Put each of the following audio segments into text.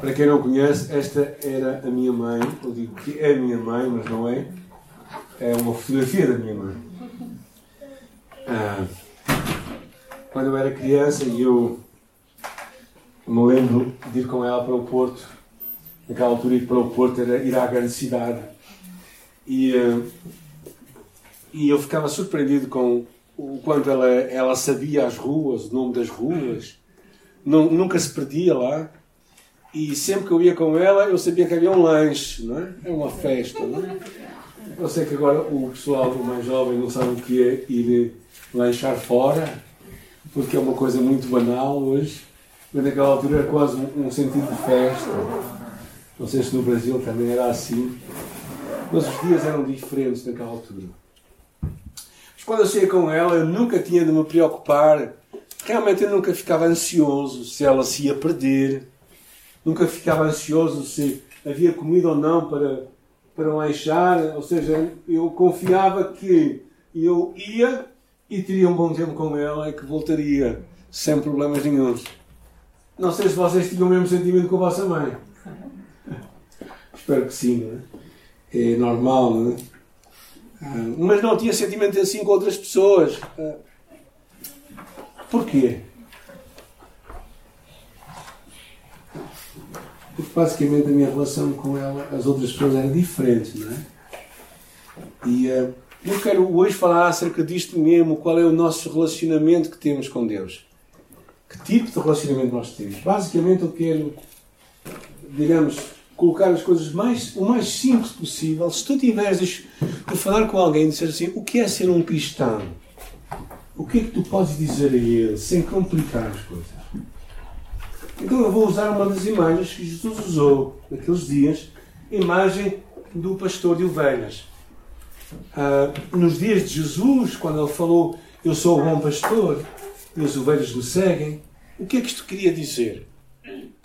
Para quem não conhece, esta era a minha mãe. Eu digo que é a minha mãe, mas não é. É uma fotografia da minha mãe. Ah, quando eu era criança e eu me lembro de ir com ela para o Porto. Naquela altura, ir para o Porto era ir à grande cidade. E, ah, e eu ficava surpreendido com o quanto ela, ela sabia as ruas, o nome das ruas. Nunca se perdia lá. E sempre que eu ia com ela, eu sabia que havia um lanche, não é? É uma festa, não é? Eu sei que agora o pessoal mais jovem não sabe o que é ir lanchar fora, porque é uma coisa muito banal hoje, mas naquela altura era quase um, sentido de festa. Não sei se no Brasil também era assim, mas os dias eram diferentes naquela altura. Mas quando eu saía com ela, eu nunca tinha de me preocupar, realmente eu nunca ficava ansioso se ela se ia perder nunca ficava ansioso se havia comida ou não para, para lanchar, ou seja, eu confiava que eu ia e teria um bom tempo com ela e que voltaria sem problemas nenhums. Não sei se vocês tinham o mesmo sentimento com a vossa mãe. Espero que sim, não é? É normal, não é? Ah, mas não tinha sentimento assim com outras pessoas. Ah, porquê? Porque basicamente a minha relação com ela, as outras pessoas era diferente, não é? E uh, eu quero hoje falar acerca disto mesmo, qual é o nosso relacionamento que temos com Deus. Que tipo de relacionamento nós temos? Basicamente eu quero, digamos, colocar as coisas mais, o mais simples possível. Se tu tiveres de falar com alguém e dizer assim, o que é ser um cristão? O que é que tu podes dizer a ele sem complicar as coisas? Então eu vou usar uma das imagens que Jesus usou naqueles dias, imagem do pastor de ovelhas. Ah, nos dias de Jesus, quando ele falou, eu sou o bom pastor e as ovelhas me seguem, o que é que isto queria dizer?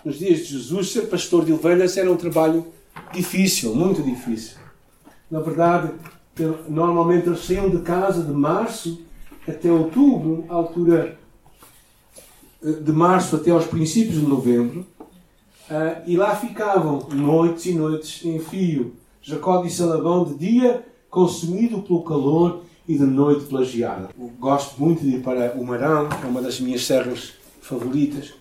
Nos dias de Jesus, ser pastor de ovelhas era um trabalho difícil, muito difícil. Na verdade, normalmente eles saíam de casa de março até outubro, altura de março até aos princípios de novembro, uh, e lá ficavam noites e noites em fio. Jacó disse a Labão de dia consumido pelo calor e de noite pela geada. Gosto muito de ir para o Marão, é uma das minhas serras favoritas,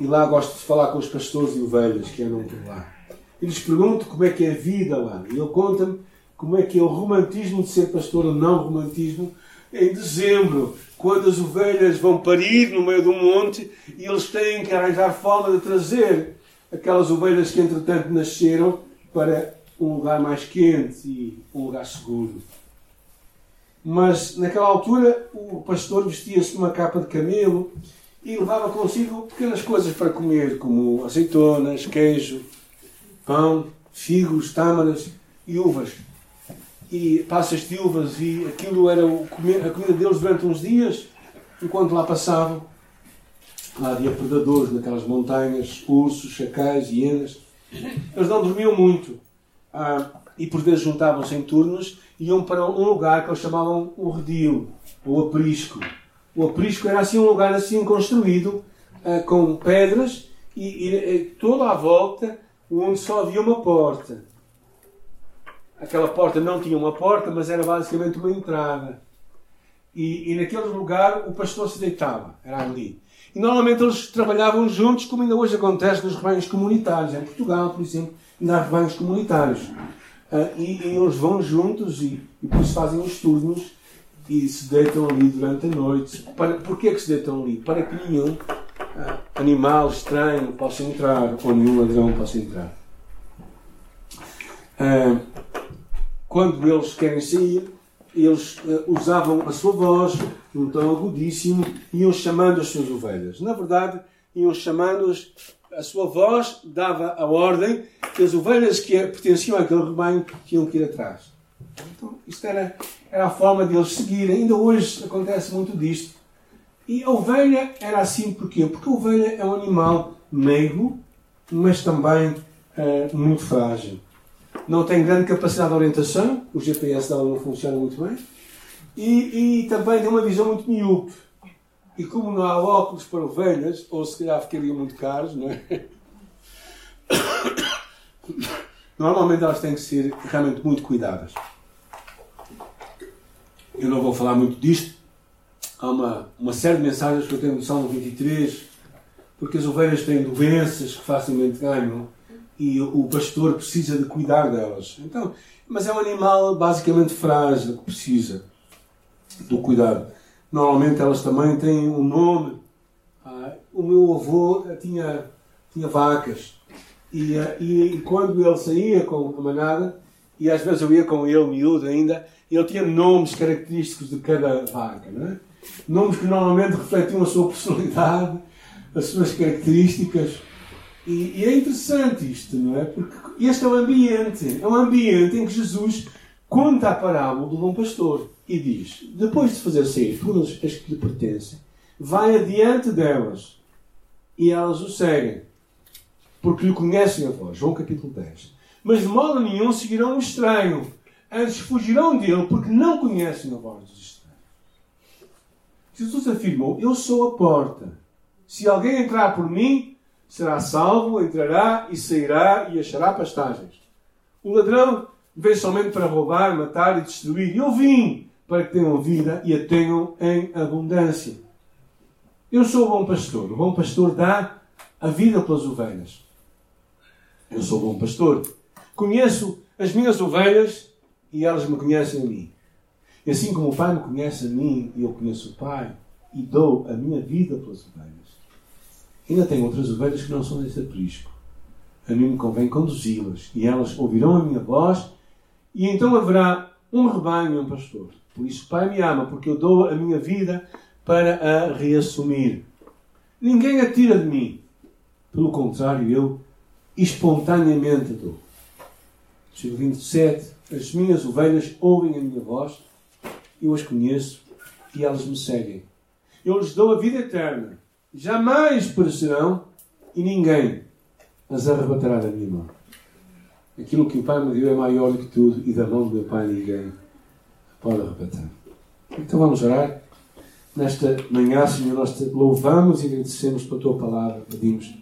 e lá gosto de falar com os pastores e ovelhas que andam por lá. E lhes pergunto como é que é a vida lá. E ele conta-me como é que é o romantismo de ser pastor ou não romantismo em dezembro, quando as ovelhas vão parir no meio do monte e eles têm que arranjar forma de trazer aquelas ovelhas que entretanto nasceram para um lugar mais quente e um lugar seguro. Mas naquela altura o pastor vestia-se uma capa de camelo e levava consigo pequenas coisas para comer, como azeitonas, queijo, pão, figos, tâmaras e uvas e passas de uvas e aquilo era a comida deles durante uns dias, enquanto lá passavam. Lá havia predadores naquelas montanhas, ursos, chacais, hienas. Eles não dormiam muito. Ah, e por vezes juntavam-se em turnos e iam para um lugar que eles chamavam o redil, o aprisco. O aprisco era assim um lugar assim construído, ah, com pedras e, e, e toda à volta onde só havia uma porta aquela porta não tinha uma porta, mas era basicamente uma entrada. E, e naquele lugar o pastor se deitava, era ali. E normalmente eles trabalhavam juntos, como ainda hoje acontece nos rebanhos comunitários. Em Portugal, por exemplo, ainda há rebanhos comunitários. Uh, e, e, eles vão juntos e, e por isso fazem os turnos e se deitam ali durante a noite. Para, porquê que se deitam ali? Para que nenhum uh, animal estranho possa entrar ou nenhum ladrão possa entrar. Uh, quando eles querem sair, eles uh, usavam a sua voz num tom agudíssimo e iam chamando as suas ovelhas. Na verdade, iam chamando-as, a sua voz dava a ordem que as ovelhas que pertenciam àquele rebanho tinham que ir atrás. Então, isto era, era a forma de eles seguirem. Ainda hoje acontece muito disto. E a ovelha era assim porquê? Porque a ovelha é um animal meigo, mas também uh, muito frágil não tem grande capacidade de orientação, o GPS dela não funciona muito bem, e, e também tem uma visão muito miúpe. E como não há óculos para ovelhas, ou se calhar ficariam muito caros, não é? normalmente elas têm que ser realmente muito cuidadas. Eu não vou falar muito disto. Há uma, uma série de mensagens que eu tenho no Salmo 23, porque as ovelhas têm doenças que facilmente ganham e o pastor precisa de cuidar delas. Então, mas é um animal basicamente frágil que precisa do cuidado. Normalmente elas também têm um nome. Ah, o meu avô tinha, tinha vacas e, ah, e, e, quando ele saía com a manada, e às vezes eu ia com ele, miúdo ainda, ele tinha nomes característicos de cada vaca. É? Nomes que normalmente refletiam a sua personalidade, as suas características. E, e, é interessante isto, não é? Porque este é o ambiente. É um ambiente em que Jesus conta a parábola do bom pastor e diz: depois de fazer sair todas as que lhe pertencem, vai adiante delas e elas o seguem, porque lhe conhecem a voz. João capítulo 10. Mas de modo nenhum seguirão o estranho, antes fugirão dele, porque não conhecem a voz dos estranhos. Jesus afirmou: Eu sou a porta. Se alguém entrar por mim, será salvo, entrará e sairá e achará pastagens. O ladrão veio somente para roubar, matar e destruir. Eu vim para que tenham vida e a tenham em abundância. Eu sou o bom pastor. O bom pastor dá a vida pelas ovelhas. Eu sou o bom pastor. Conheço as minhas ovelhas e elas me conhecem a mim. E assim como o Pai me conhece a mim eu conheço o Pai e dou a minha vida pelas ovelhas, ainda tenho outras ovelhas que não são desse aprisco. A mim me convém conduzi-las e elas ouvirão a minha voz e então haverá um rebanho e um pastor. Por isso, Pai me ama, porque eu dou a minha vida para a reassumir. Ninguém a tira de mim. Pelo contrário, eu espontaneamente dou. Versículo 27. As minhas ovelhas ouvem a minha voz, eu as conheço e elas me seguem. Eu lhes dou a vida eterna. Jamais perecerão e ninguém as arrebatará da minha mão. Aquilo que o Pai me deu é maior do que tudo e da mão do meu Pai ninguém pode arrebatar. Então vamos orar. Nesta manhã, Senhor, nós te louvamos e agradecemos pela tua palavra. Pedimos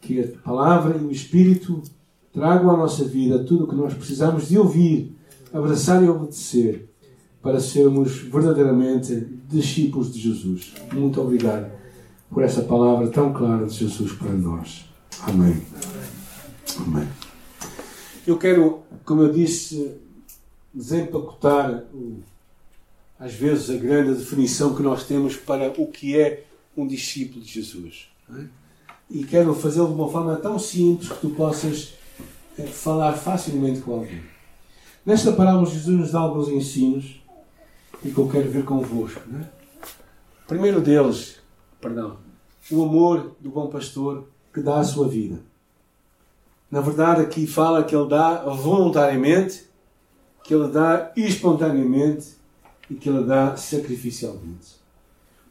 que a palavra e o Espírito tragam à nossa vida tudo o que nós precisamos de ouvir, abraçar e obedecer para sermos verdadeiramente discípulos de Jesus. Muito obrigado por essa palavra tão clara de Jesus para nós. Amém. Amém. Eu quero, como eu disse, desempacotar às vezes a grande definição que nós temos para o que é um discípulo de Jesus. É? E quero fazê-lo de uma forma tão simples que tu possas eh, falar facilmente com alguém. Nesta parábola, Jesus nos dá alguns ensinos e que eu quero ver convosco. É? Primeiro deles, perdão, o amor do bom pastor que dá a sua vida. Na verdade, aqui fala que ele dá voluntariamente que ele dá espontaneamente e que ele dá sacrificialmente.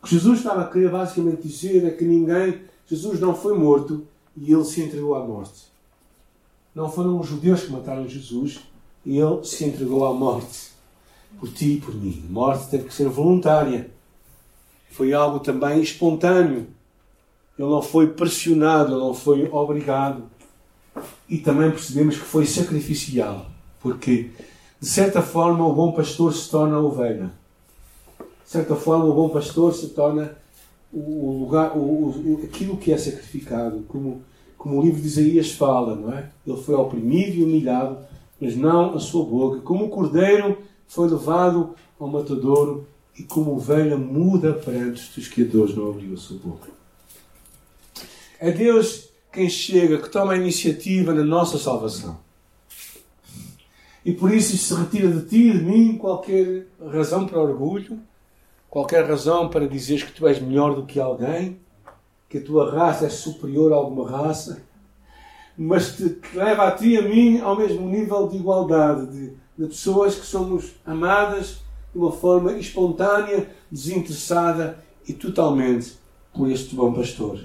O que Jesus estava a querer basicamente dizer é que ninguém, Jesus não foi morto e ele se entregou à morte. Não foram os judeus que mataram Jesus e ele se entregou à morte. Por ti e por mim. A morte teve que ser voluntária. Foi algo também espontâneo. Ele não foi pressionado, ele não foi obrigado. E também percebemos que foi sacrificial. Porque de certa forma, o bom pastor se torna ovelha. De certa forma, o bom pastor se torna o lugar, o, o, aquilo que é sacrificado, como, como o livro de Isaías fala, não é? Ele foi oprimido e humilhado, mas não a sua boca. Como o cordeiro foi levado ao matadouro e como ovelha muda perante os Deus não abriu a sua boca. É Deus quem chega, que toma a iniciativa na nossa salvação. E por isso se retira de ti e de mim qualquer razão para orgulho, qualquer razão para dizeres que tu és melhor do que alguém, que a tua raça é superior a alguma raça, mas te leva a ti e a mim ao mesmo nível de igualdade, de, de pessoas que somos amadas de uma forma espontânea, desinteressada e totalmente por este bom pastor.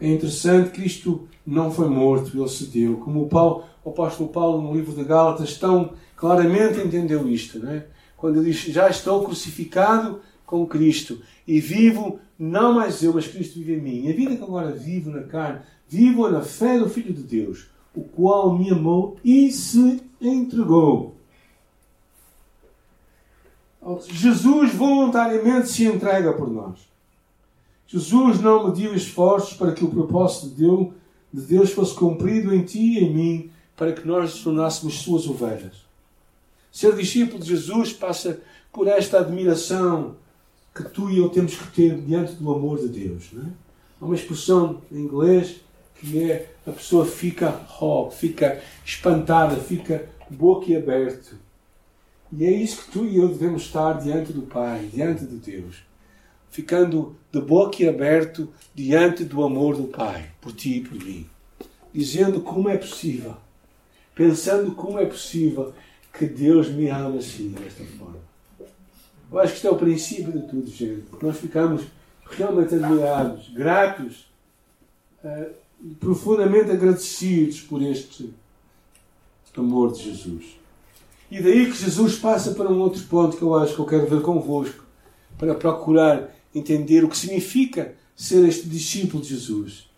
É interessante Cristo não foi morto, ele se deu. Como o Paulo, o apóstolo Paulo, no livro de Gálatas, tão claramente entendeu isto, não é? quando ele diz: Já estou crucificado com Cristo e vivo, não mais eu, mas Cristo vive em mim. E a vida que agora vivo na carne, vivo na fé do Filho de Deus, o qual me amou e se entregou. Jesus voluntariamente se entrega por nós. Jesus não mediu esforços para que o propósito de Deus fosse cumprido em ti e em mim, para que nós tornássemos suas ovelhas. Ser discípulo de Jesus passa por esta admiração que tu e eu temos que ter diante do amor de Deus. Não é? Há uma expressão em inglês que é a pessoa fica hog, fica espantada, fica boquiaberto. E é isso que tu e eu devemos estar diante do Pai, diante de Deus. Ficando de boquiaberto diante do amor do Pai, por ti e por mim. Dizendo como é possível, pensando como é possível que Deus me ama assim, desta forma. Eu acho que isto é o princípio de tudo, gente. Nós ficamos realmente admirados, gratos, uh, profundamente agradecidos por este amor de Jesus. E daí que Jesus passa para um outro ponto que eu acho que eu quero ver convosco, para procurar entender o que significa ser este discípulo de Jesus.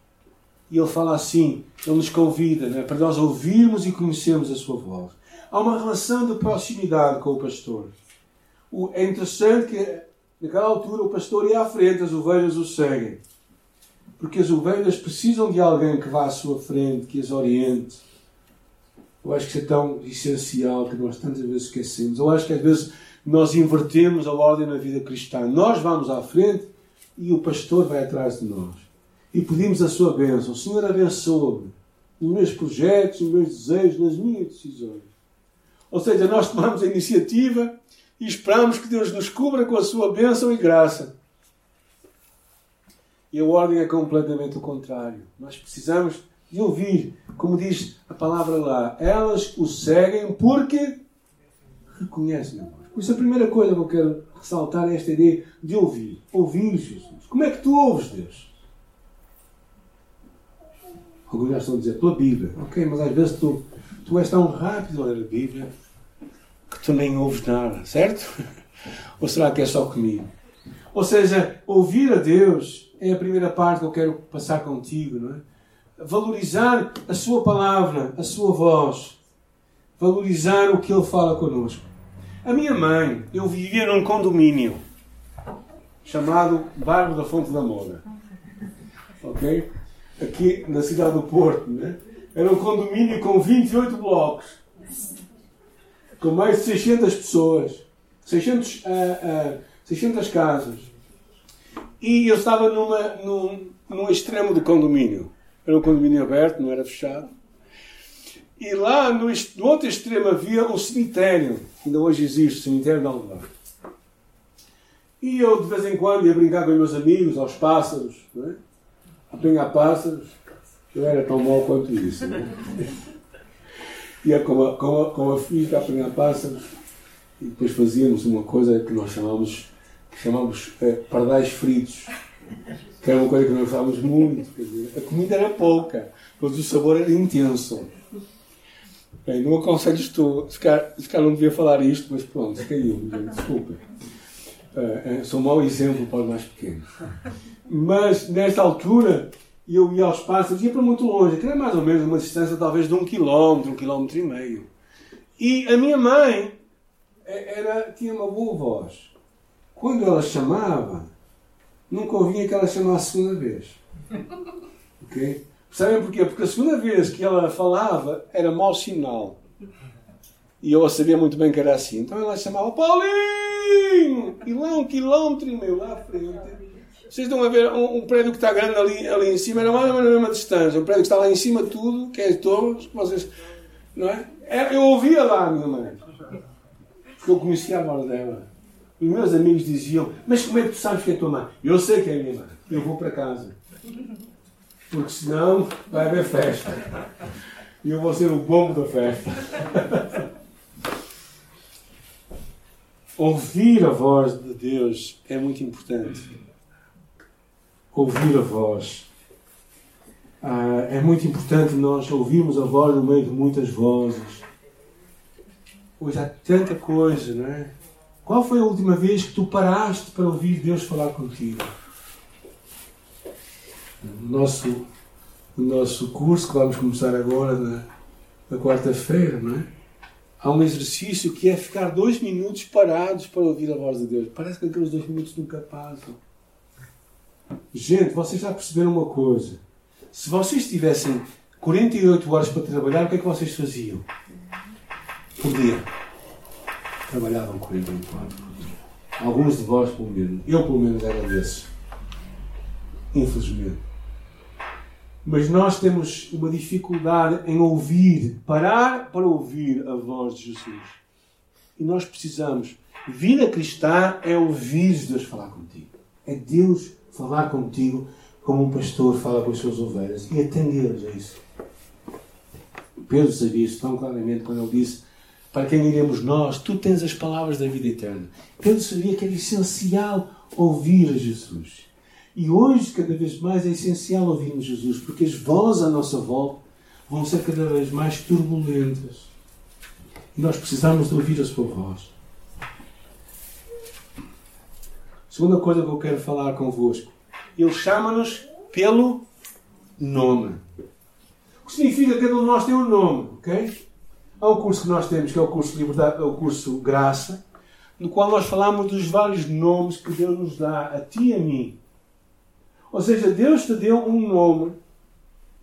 E ele fala assim, ele nos convida né, para nós ouvirmos e conhecermos a sua voz. Há uma relação de proximidade com o pastor. É interessante que naquela altura o pastor ia à frente, as ovelhas o seguem. Porque as ovelhas precisam de alguém que vá à sua frente, que as oriente. Eu acho que isso é tão essencial que nós tantas vezes esquecemos. Eu acho que às vezes nós invertemos a ordem na vida cristã. Nós vamos à frente e o pastor vai atrás de nós. E pedimos a sua bênção. Senhor, abençoe-me nos meus projetos, nos meus desejos, nas minhas decisões. Ou seja, nós tomamos a iniciativa e esperamos que Deus nos cubra com a sua bênção e graça. E a ordem é completamente o contrário. Nós precisamos de ouvir, como diz a palavra lá, elas o seguem porque reconhecem a. Por isso a primeira coisa que eu quero ressaltar é esta ideia de ouvir. Ouvir Jesus. Como é que tu ouves Deus? Alguns já estão a dizer pela Bíblia. Ok, mas às vezes tu, tu és tão rápido a ler a Bíblia que tu nem ouves nada, certo? Ou será que é só comigo? Ou seja, ouvir a Deus é a primeira parte que eu quero passar contigo, não é? Valorizar a Sua palavra, a Sua voz. Valorizar o que Ele fala connosco. A minha mãe, eu vivia num condomínio chamado Bairro da Fonte da Moura. Ok? Aqui na cidade do Porto, né? Era um condomínio com 28 blocos com mais de 600 pessoas, 600, uh, uh, 600 casas. E eu estava numa, num, num extremo do condomínio. Era um condomínio aberto, não era fechado. E lá no, no outro extremo havia um cemitério, ainda hoje existe, o cemitério de Alvar. E eu de vez em quando ia brincar com os meus amigos, aos pássaros, não é? a apanhar pássaros. Eu era tão mau quanto isso. Não é? ia com a, com a, com a filha a apanhar pássaros e depois fazíamos uma coisa que nós chamamos, que chamamos eh, pardais fritos, que era uma coisa que nós gostávamos muito. Dizer, a comida era pouca, mas o sabor era intenso. Bem, não aconselho isto, se calhar, não devia falar isto, mas pronto, caiu, desculpa. Uh, sou um mau exemplo para os mais pequenos. Mas, nesta altura, eu ia aos pássaros, ia para muito longe, que era mais ou menos uma distância talvez de um quilómetro, um quilómetro e meio. E a minha mãe era, tinha uma boa voz. Quando ela chamava, nunca ouvia que ela chamasse a segunda vez. Ok? Sabem porquê? Porque a segunda vez que ela falava era mau sinal. E eu sabia muito bem que era assim. Então ela chamava Paulinho! E lá um quilómetro e meio lá à frente vocês estão a ver um, um, prédio que está grande ali, ali em cima, era mais ou menos a mesma distância. Um prédio que está lá em cima de tudo, que é todos, vocês. Não é? é? Eu ouvia lá a minha mãe. Porque eu conhecia a voz dela. Os meus amigos diziam: Mas como é que tu sabes que é tua mãe? Eu sei que é minha mãe. Eu vou para casa. Porque senão vai haver festa. E eu vou ser o bombo da festa. Ouvir a voz de Deus é muito importante ouvir a voz. Ah, é muito importante nós ouvirmos a voz no meio de muitas vozes. Hoje há tanta coisa, não é? Qual foi a última vez que tu paraste para ouvir Deus falar contigo? No nosso no nosso curso que vamos começar agora na, na quarta-feira, não é? Há um exercício que é ficar dois minutos parados para ouvir a voz de Deus. Parece que aqueles dois minutos nunca passam. Gente, vocês já perceberam uma coisa. Se vocês tivessem 48 horas para trabalhar, o que é que vocês faziam? Por dia. Trabalhavam 48 horas por dia. Alguns de vós, pelo menos. Eu, pelo menos, era desses. Infelizmente. Mas nós temos uma dificuldade em ouvir, parar para ouvir a voz de Jesus. E nós precisamos. Vida cristã é ouvir Deus falar contigo. É Deus falar contigo como um pastor fala com as suas ovelhas e atendê-las a isso. Pedro sabia isso tão claramente quando ele disse: Para quem iremos nós? Tu tens as palavras da vida eterna. Pedro sabia que era essencial ouvir a Jesus. E hoje, cada vez mais, é essencial ouvirmos Jesus, porque as vozes à nossa volta vão ser cada vez mais turbulentas. E nós precisamos de ouvir a sua voz. Segunda coisa que eu quero falar convosco. Ele chama-nos pelo nome. O que significa que cada um de nós tem um nome, ok? Há um curso que nós temos, que é o curso de Liberdade, é o curso Graça, no qual nós falamos dos vários nomes que Deus nos dá, a ti e a mim. Ou seja, Deus te deu um nome,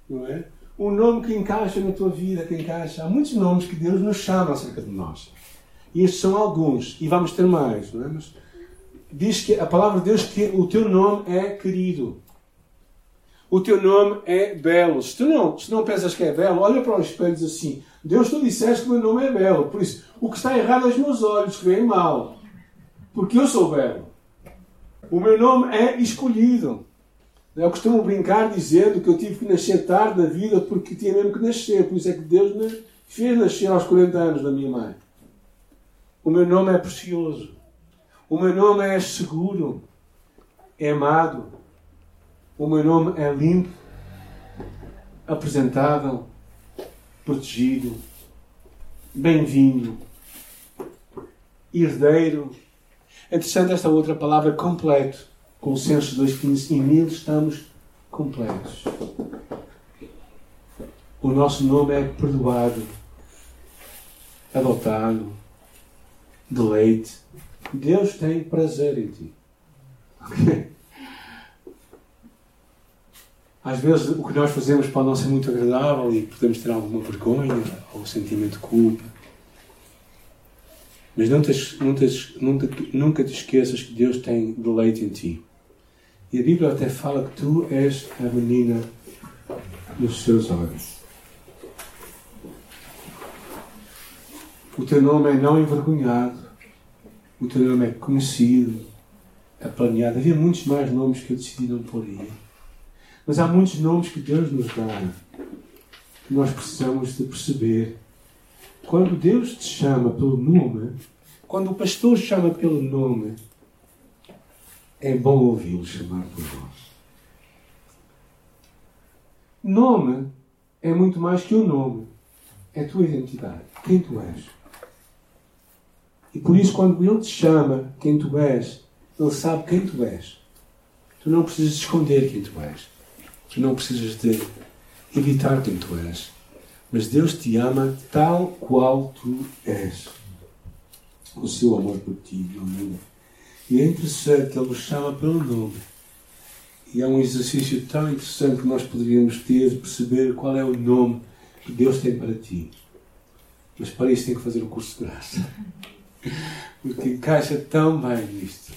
não é? Um nome que encaixa na tua vida, que encaixa. Há muitos nomes que Deus nos chama acerca de nós. E estes são alguns, e vamos ter mais, não é? Mas diz que a palavra de Deus que o teu nome é querido. O teu nome é belo. Se tu não, se não pensas que é belo, olha para o espelho e diz assim: Deus, tu disseste que o meu nome é belo. Por isso, o que está errado é os meus olhos, que veem mal. Porque eu sou belo. O meu nome é escolhido. Eu costumo brincar dizendo que eu tive que nascer tarde na vida porque tinha mesmo que nascer. Por isso é que Deus me fez nascer aos 40 anos da minha mãe. O meu nome é precioso. O meu nome é seguro. É amado. O meu nome é limpo, apresentável, protegido, bem-vindo, herdeiro. É interessante esta outra palavra, completo. Colossenses 2,15, e nele estamos completos. O nosso nome é perdoado, adotado, deleite. Deus tem prazer em ti. Às vezes o que nós fazemos pode não ser muito agradável e podemos ter alguma vergonha ou sentimento de culpa. Mas não te, não te, nunca, nunca te esqueças que Deus tem deleite em ti. E a Bíblia até fala que tu és a menina dos seus olhos. O teu nome é não envergonhado. O teu nome é conhecido, é planeado. Havia muitos mais nomes que eu decidi não pôr aí. Mas há muitos nomes que Deus nos dá que nós precisamos de perceber. Quando Deus te chama pelo nome, quando o pastor chama pelo nome, é bom ouvi-lo chamar por vós. Nome é muito mais que o um nome. É a tua identidade. Quem tu és. E por isso, quando Ele te chama quem tu és, Ele sabe quem tu és. Tu não precisas esconder quem tu és. Tu não precisas de evitar quem tu és. Mas Deus te ama tal qual tu és. O seu amor por ti, meu amigo. E é interessante ele nos chama pelo nome. E é um exercício tão interessante que nós poderíamos ter de perceber qual é o nome que Deus tem para ti. Mas para isso tem que fazer o curso de graça. Porque encaixa tão bem nisto.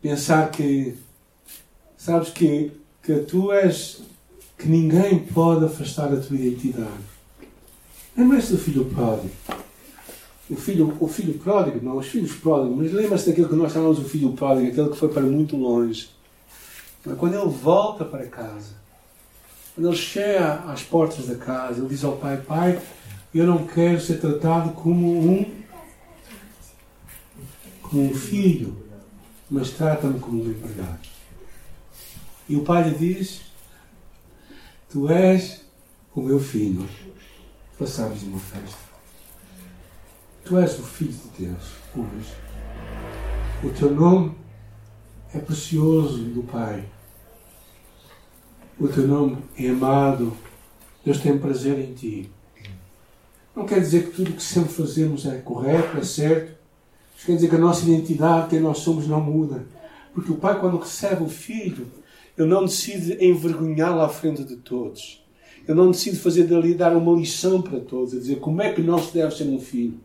Pensar que, sabes que, que tu és, que ninguém pode afastar a tua identidade. Lembra-se do filho pródigo o filho, o filho pródigo, não, os filhos pródigos, mas lembra-se daquele que nós chamamos o filho pródigo, aquele que foi para muito longe. Quando ele volta para casa, quando ele chega às portas da casa, ele diz ao pai: Pai, eu não quero ser tratado como um, como um filho, mas trata-me como um empregado. E o pai lhe diz: Tu és o meu filho, façamos uma festa. Tu és o Filho de Deus hoje. O teu nome é precioso do Pai. o teu nome é amado, Deus tem prazer em ti. Não quer dizer que tudo o que sempre fazemos é correto, é certo. Mas quer dizer que a nossa identidade, quem nós somos, não muda. Porque o Pai, quando recebe o Filho, ele não decide envergonhá-lo à frente de todos. Ele não decide fazer dali dar uma lição para todos, a dizer como é que não se deve ser um filho.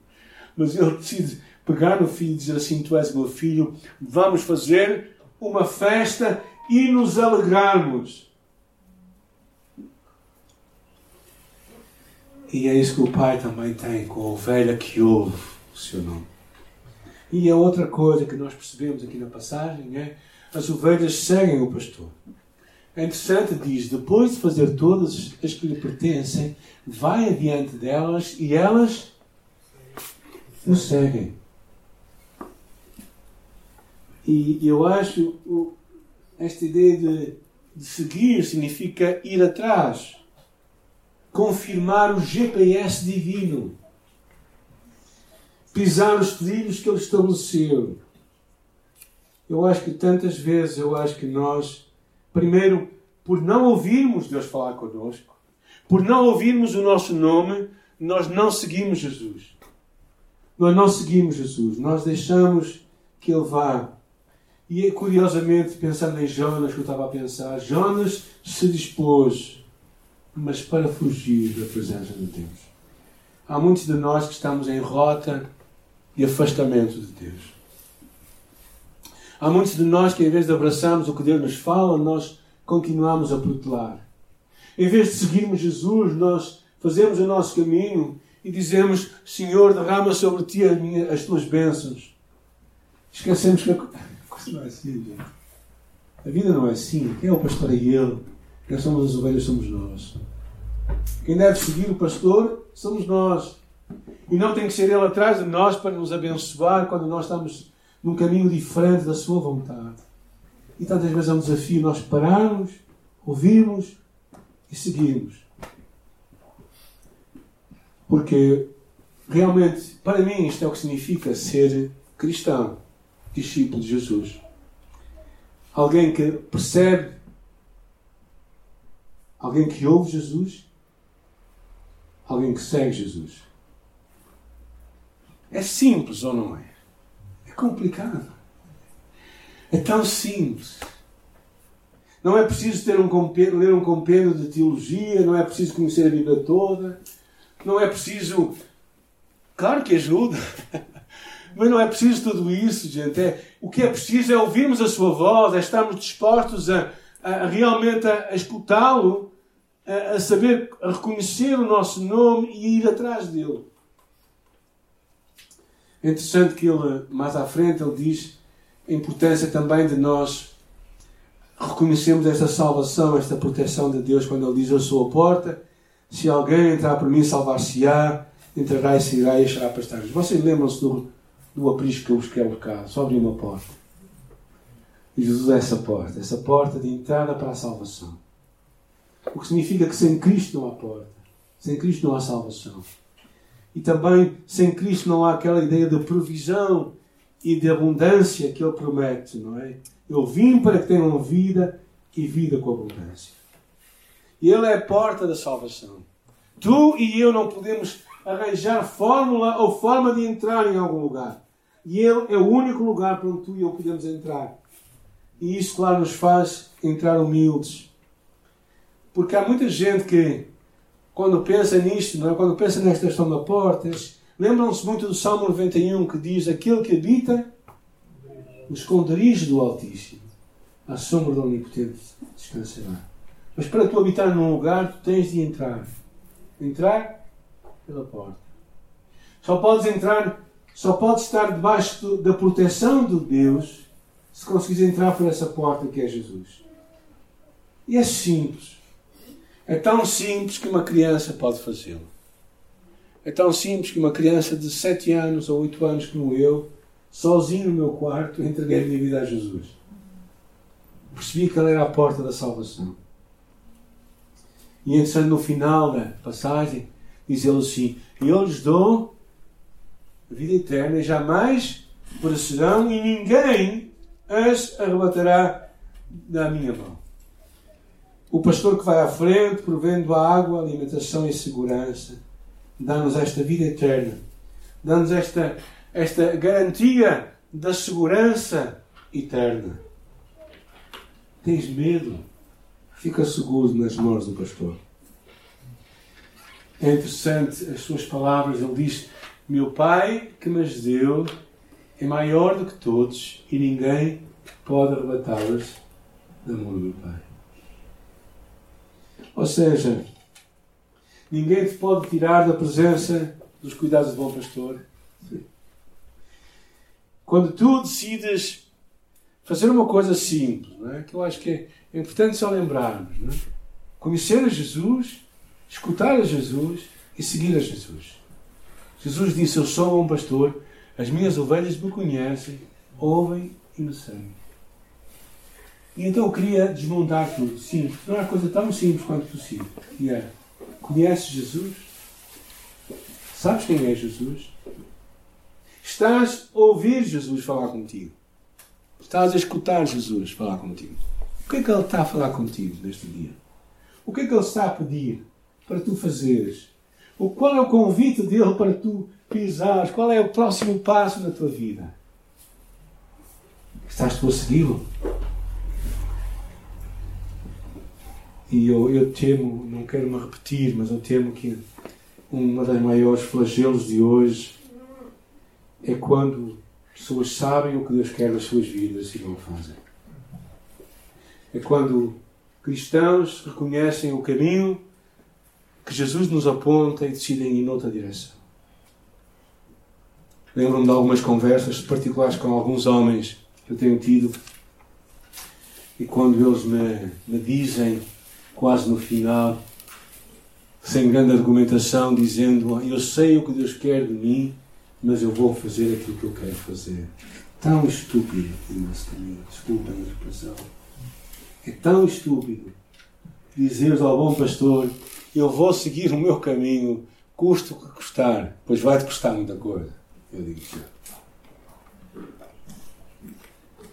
Mas ele decide pegar no filho e dizer assim: Tu és meu filho, vamos fazer uma festa e nos alegrarmos. E é isso que o Pai também tem com a ovelha que ouve o seu nome. E a outra coisa que nós percebemos aqui na passagem é as ovelhas seguem o pastor. É interessante, diz, depois de fazer todas as que lhe pertencem, vai adiante delas e elas o seguem. E eu acho esta ideia de, de seguir significa ir atrás, confirmar o GPS divino, pisar os trilhos que ele estabeleceu. Eu acho que tantas vezes, eu acho que nós, primeiro, por não ouvirmos Deus falar connosco, por não ouvirmos o nosso nome, nós não seguimos Jesus. Nós não seguimos Jesus. Nós deixamos que Ele vá. E curiosamente, pensando em Jonas, que eu estava a pensar, Jonas se dispôs, mas para fugir da presença de Deus. Há muitos de nós que estamos em rota de afastamento de Deus. Há muitos de nós que, em vez de abraçarmos o que Deus nos fala, nós continuamos a protelar. Em vez de seguirmos Jesus, nós fazemos o nosso caminho e dizemos: Senhor, derrama sobre ti as tuas bênçãos. Esquecemos que a coisa não é assim, gente. A vida não é assim. Quem é o pastor é Ele. Quem somos as ovelhas somos nós. Quem deve seguir o pastor somos nós. E não tem que ser Ele atrás de nós para nos abençoar quando nós estamos num caminho diferente da sua vontade. E tantas vezes é um desafio nós pararmos, ouvirmos e seguirmos. Porque realmente, para mim, isto é o que significa ser cristão, discípulo de Jesus. Alguém que percebe, alguém que ouve Jesus, alguém que segue Jesus. É simples ou não é? Complicado. É tão simples. Não é preciso ter um ler um compêndio de teologia, não é preciso conhecer a Bíblia toda, não é preciso. Claro que ajuda, mas não é preciso tudo isso, gente. É, o que é preciso é ouvirmos a sua voz, é estarmos dispostos a, a, a realmente a, a escutá-lo, a, a saber, a reconhecer o nosso nome e ir atrás dele. É interessante que ele, mais à frente, ele diz a importância também de nós reconhecermos esta salvação, esta proteção de Deus, quando ele diz: a porta, se alguém entrar por mim, salvar-se-á, entrará e sairá e achará pastagens. Vocês lembram-se do, do aprisco que eu busquei ao bocado? Só abri uma porta. E Jesus é essa porta, essa porta de entrada para a salvação. O que significa que sem Cristo não há porta, sem Cristo não há salvação. E também, sem Cristo, não há aquela ideia de provisão e de abundância que Ele promete, não é? Eu vim para que tenham vida e vida com abundância. Ele é a porta da salvação. Tu e eu não podemos arranjar fórmula ou forma de entrar em algum lugar. E Ele é o único lugar para onde tu e eu podemos entrar. E isso, claro, nos faz entrar humildes. Porque há muita gente que quando pensa nisto, não é? quando pensa nesta questão da porta, lembram-se muito do Salmo 91 que diz: Aquele que habita o esconderijo do Altíssimo, à sombra do Onipotente descansará. Mas para tu habitar num lugar, tu tens de entrar. Entrar pela porta. Só podes entrar, só podes estar debaixo da proteção de Deus se conseguires entrar por essa porta que é Jesus. E é simples. É tão simples que uma criança pode fazê-lo. É tão simples que uma criança de 7 anos ou 8 anos como eu, sozinho no meu quarto, entreguei a minha vida a Jesus. Percebi que ele era a porta da salvação. E entrando no final da passagem, diz ele assim: eu lhes dou a vida eterna e jamais perecerão e ninguém as arrebatará da minha mão. O pastor que vai à frente, provendo a água, alimentação e segurança, dá-nos esta vida eterna, dá-nos esta, esta garantia da segurança eterna. Tens medo? Fica seguro nas mãos do pastor. É interessante as suas palavras. Ele diz: Meu Pai que me deu é maior do que todos e ninguém pode arrebatá-las da mão do meu Pai. Ou seja, ninguém te pode tirar da presença dos cuidados do bom pastor. Quando tu decides fazer uma coisa simples, é? que eu acho que é importante só lembrarmos, é? conhecer a Jesus, escutar a Jesus e seguir a Jesus. Jesus disse: Eu sou um pastor, as minhas ovelhas me conhecem, ouvem e me seguem. E então eu queria desmontar tudo. Simples. Não é coisa tão simples quanto possível. E é: conheces Jesus? Sabes quem é Jesus? Estás a ouvir Jesus falar contigo. Estás a escutar Jesus falar contigo. O que é que Ele está a falar contigo neste dia? O que é que Ele está a pedir para tu fazeres? O qual é o convite dele para tu pisares? Qual é o próximo passo na tua vida? Estás tu a segui-lo? E eu, eu temo, não quero me repetir, mas eu temo que uma das maiores flagelos de hoje é quando pessoas sabem o que Deus quer das suas vidas e não fazem. É quando cristãos reconhecem o caminho que Jesus nos aponta e decidem ir noutra direção. Lembro-me de algumas conversas particulares com alguns homens que eu tenho tido e quando eles me, me dizem, quase no final, sem grande argumentação, dizendo: Eu sei o que Deus quer de mim, mas eu vou fazer aquilo que eu quero fazer. Tão estúpido o nosso caminho. Desculpem a expressão. É tão estúpido dizeres ao bom pastor: Eu vou seguir o meu caminho, custe o que custar, pois vai-te custar muita coisa. Eu digo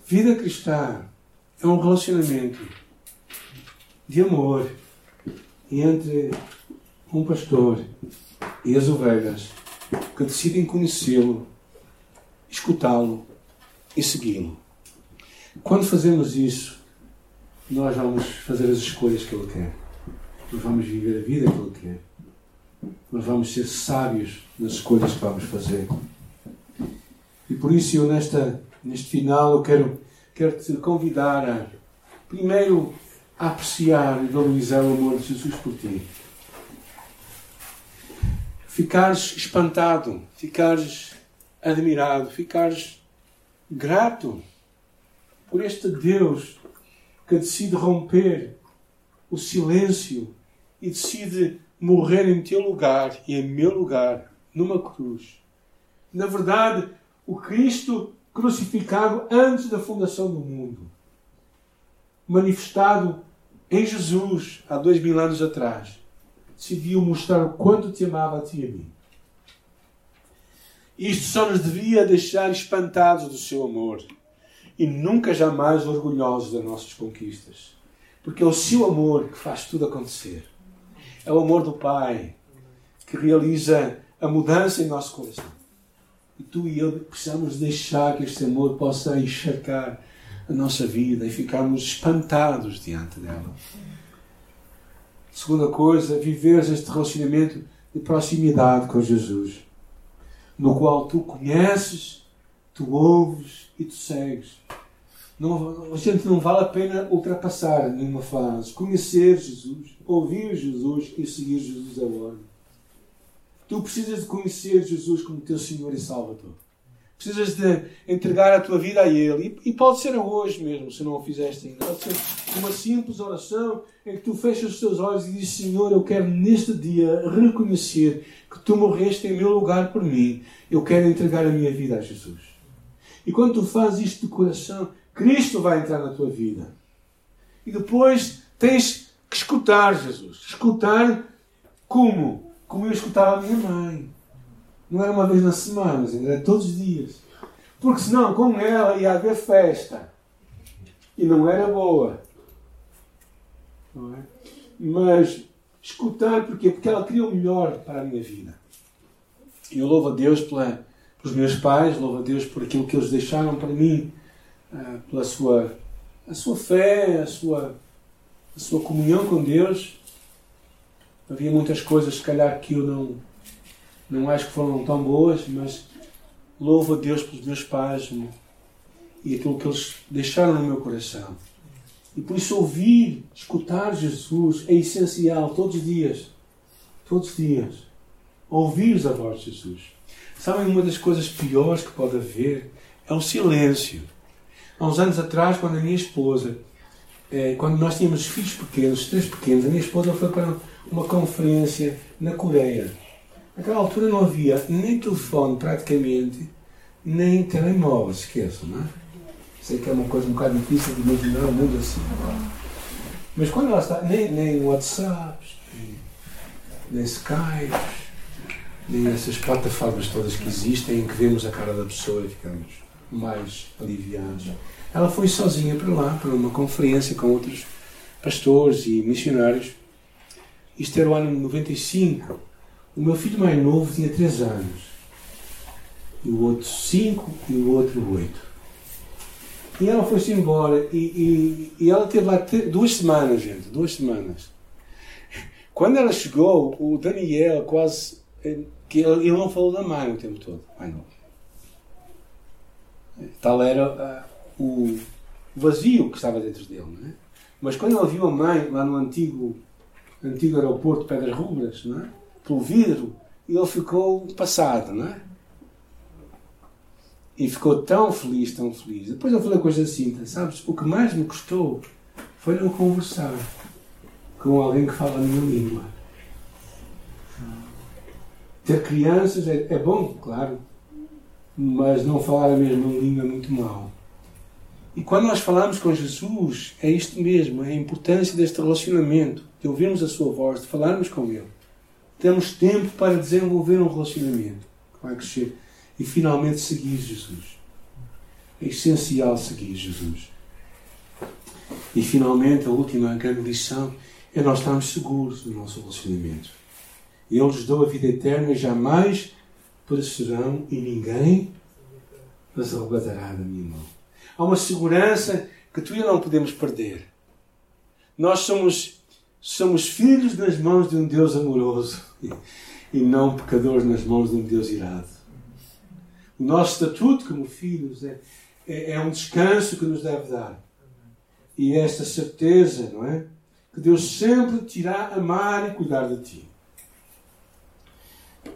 Vida cristã é um relacionamento de amor entre um pastor e as ovelhas que decidem conhecê-lo, escutá-lo e segui-lo. Quando fazemos isso, nós vamos fazer as escolhas que Ele quer. Nós vamos viver a vida que Ele quer. Nós vamos ser sábios nas escolhas que vamos fazer. E por isso, eu nesta, neste final, eu quero, quero te convidar a, primeiro, a apreciar e valorizar o amor de Jesus por ti ficares espantado, ficares admirado, ficares grato por este Deus que decide romper o silêncio e decide morrer em teu lugar e em meu lugar, numa cruz. Na verdade, o Cristo crucificado antes da fundação do mundo, manifestado em Jesus há dois mil anos atrás decidiu mostrar o quanto te amava a ti e a mim. Isto só nos devia deixar espantados do seu amor e nunca jamais orgulhosos das nossas conquistas. Porque é o seu amor que faz tudo acontecer. É o amor do Pai que realiza a mudança em nosso coração. E tu e eu precisamos deixar que este amor possa encharcar a nossa vida e ficarmos espantados diante dela. Segunda coisa, viveres este relacionamento de proximidade com Jesus, no qual tu conheces, tu ouves e tu segues. Não, a gente não vale a pena ultrapassar nenhuma fase. Conhecer Jesus, ouvir Jesus e seguir Jesus agora. Tu precisas de conhecer Jesus como teu Senhor e Salvador. Precisas de entregar a tua vida a Ele. E, pode ser hoje mesmo, se não o fizeste ainda. Pode ser uma simples oração em que tu fechas os teus olhos e dizes: Senhor, eu quero neste dia reconhecer que tu morreste em meu lugar por mim. Eu quero entregar a minha vida a Jesus. E quando tu fazes isto de coração, Cristo vai entrar na tua vida. E depois tens que escutar Jesus. Escutar como? Como eu escutava a minha mãe não era uma vez na semana, era todos os dias. Porque senão com ela ia haver festa. E não era boa. não é? Mas escutar porquê? Porque ela queria o melhor para a minha vida. E eu louvo a Deus pela, pelos meus pais, louvo a Deus por aquilo que eles deixaram para mim, uh, pela sua, a sua fé, a sua, a sua comunhão com Deus. Havia muitas coisas, se calhar, que eu não, não acho que foram tão boas, mas louvo a Deus pelos meus pais e aquilo que eles deixaram no meu coração. E por isso ouvir, escutar Jesus é essencial todos os dias. Todos os dias. Ouvir a voz de Jesus. Sabem, uma das coisas piores que pode haver é o silêncio. Há uns anos atrás, quando a minha esposa, eh, quando nós tínhamos filhos pequenos, três pequenos, a minha esposa foi para uma conferência na Coreia. Naquela altura não havia nem telefone praticamente, nem telemóvel, esqueçam, não é? Sei que é uma coisa um bocado difícil de imaginar um mundo assim. Mas quando ela está, nem, nem WhatsApp, nem, nem Skype, nem essas plataformas todas que existem em que vemos a cara da pessoa e ficamos mais aliviados. Ela foi sozinha para lá, para uma conferência com outros pastores e missionários. Isto era o ano 95. O meu filho mais novo tinha 3 anos. E o outro 5 e o outro 8. E ela foi-se embora. E, e, e, ela teve lá duas semanas, gente. Duas semanas. Quando ela chegou, o Daniel quase. que ele, não falou da mãe o tempo todo. Mãe não. Tal era uh, o vazio que estava dentro dele, não é? Mas quando ele viu a mãe lá no antigo, antigo aeroporto de Pedras Rubras, não é? Pelo vidro, ele ficou passado, não é? E ficou tão feliz, tão feliz. Depois eu falei coisa assim, sabes? O que mais me custou foi não conversar com alguém que fala a minha língua. Ter crianças é, é bom, claro, mas não falar a mesma língua é muito mal. E quando nós falamos com Jesus, é isto mesmo, é a importância deste relacionamento, de ouvirmos a sua voz, de falarmos com Ele. Temos tempo para desenvolver um relacionamento que vai crescer e finalmente seguir Jesus. É essencial seguir Jesus. E finalmente, a última grande lição é nós estarmos seguros do nosso relacionamento. Eu lhes dou a vida eterna e jamais perecerão e ninguém as arrebatará da minha mão. Há uma segurança que tu e eu não podemos perder. Nós somos, somos filhos nas mãos de um Deus amoroso e não pecadores nas mãos de um Deus irado. O nosso estatuto como filhos é, é, é um descanso que nos deve dar. E esta certeza, não é? Que Deus sempre te irá amar e cuidar de ti.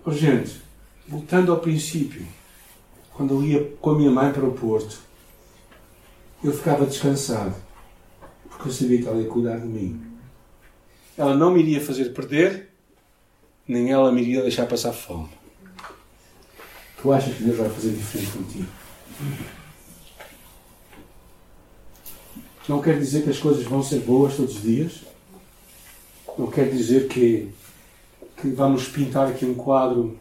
Oh, gente, voltando ao princípio, quando eu ia com a minha mãe para o Porto, eu ficava descansado, porque eu sabia que ela ia cuidar de mim. Ela não me iria fazer perder, nem ela me iria deixar passar fome. Tu achas que Deus vai fazer diferente contigo? Não quer dizer que as coisas vão ser boas todos os dias. Não quer dizer que, que vamos pintar aqui um quadro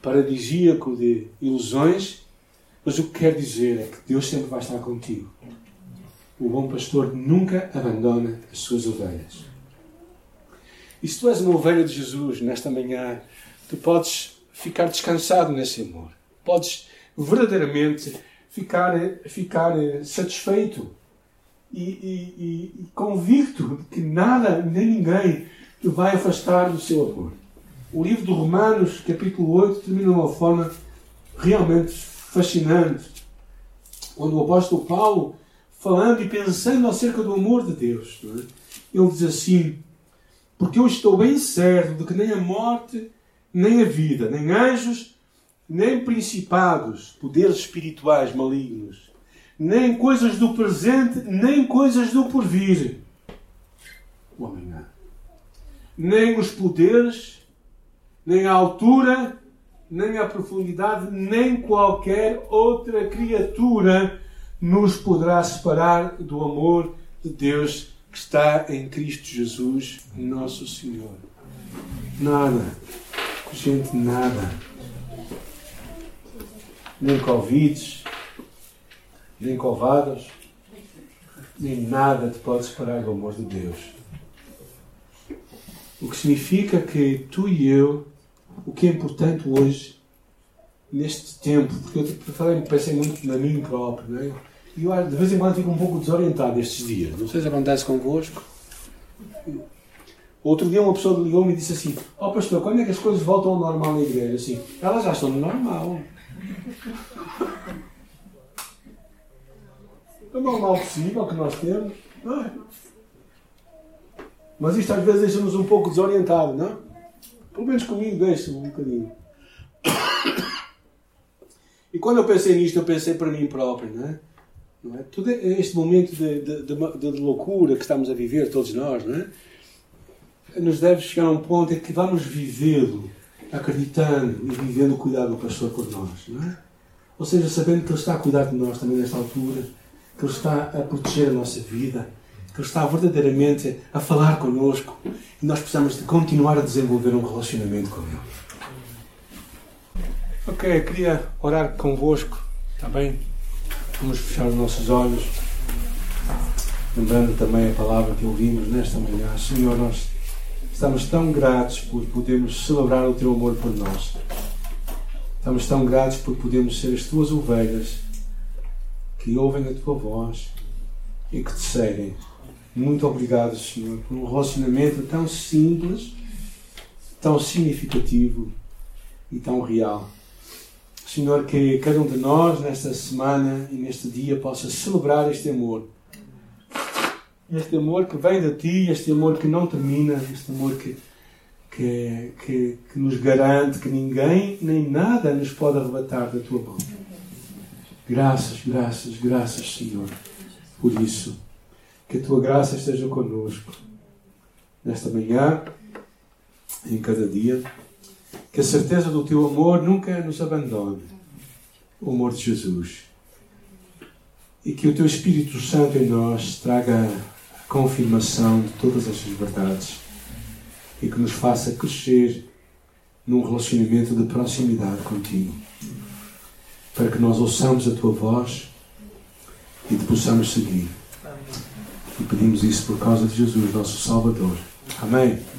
paradisíaco de ilusões. Mas o que quer dizer é que Deus sempre vai estar contigo. O bom pastor nunca abandona as suas ovelhas. E se tu és uma ovelha de Jesus nesta manhã, tu podes ficar descansado nesse amor. Podes verdadeiramente ficar, ficar eh, satisfeito e, e, e convicto de que nada nem ninguém te vai afastar do seu amor. O livro de Romanos, capítulo 8, termina de uma forma realmente fascinante, quando o apóstolo Paulo, falando e pensando acerca do amor de Deus, é? ele diz assim: Porque eu estou bem certo de que nem a morte, nem a vida, nem anjos, nem principados, poderes espirituais malignos, nem coisas do presente, nem coisas do porvir. O amanhã. Nem os poderes, nem a altura, nem a profundidade, nem qualquer outra criatura nos poderá separar do amor de Deus que está em Cristo Jesus, nosso Senhor. Nada gente nada. Nem Covid, nem covadas, nem nada te pode separar do amor de Deus. O que significa que tu e eu, o que é importante hoje, neste tempo, porque eu pensei muito na mim próprio, não é? Eu de vez em quando fico um pouco desorientado estes dias. Não sei se acontece convosco. Outro dia uma pessoa ligou-me e disse assim: Ó oh, pastor, quando é que as coisas voltam ao normal na igreja? Assim, elas já estão no normal. É o normal possível que nós temos. É? Mas isto às vezes deixa-nos um pouco desorientados, não? Pelo menos comigo deixa-me um bocadinho. E quando eu pensei nisto, eu pensei para mim próprio, não é? Não é? Todo este momento de, de, de, de, loucura que estamos a viver, todos nós, não é? nos deve chegar a um ponto em que vamos vivê-lo acreditando e vivendo o cuidado do pastor por nós, não é? Ou seja, sabendo que Ele está a cuidar de nós também nesta altura, que Ele está a proteger a nossa vida, que Ele está verdadeiramente a falar connosco e nós precisamos de continuar a desenvolver um relacionamento com Ele. Ok, queria orar convosco, está bem? Vamos fechar os nossos olhos, lembrando também a palavra que ouvimos nesta manhã. Senhor, nós estamos tão gratos por podermos celebrar o Teu amor por nós. Estamos tão gratos por podermos ser as Tuas ovelhas que ouvem a Tua voz e que te seguem. Muito obrigado, Senhor, por um relacionamento tão simples, tão significativo e tão real. Senhor, que cada um de nós, nesta semana e neste dia, possa celebrar este amor. Este amor que vem de ti, este amor que não termina, este amor que, que, que, que nos garante que ninguém nem nada nos pode arrebatar da tua mão. Graças, graças, graças, Senhor, por isso. Que a tua graça esteja conosco nesta manhã, em cada dia que a certeza do teu amor nunca nos abandone. O amor de Jesus. E que o teu Espírito Santo em nós traga a confirmação de todas estas verdades e que nos faça crescer num relacionamento de proximidade contigo. Para que nós ouçamos a tua voz e te possamos seguir. E pedimos isso por causa de Jesus, nosso Salvador. Amém.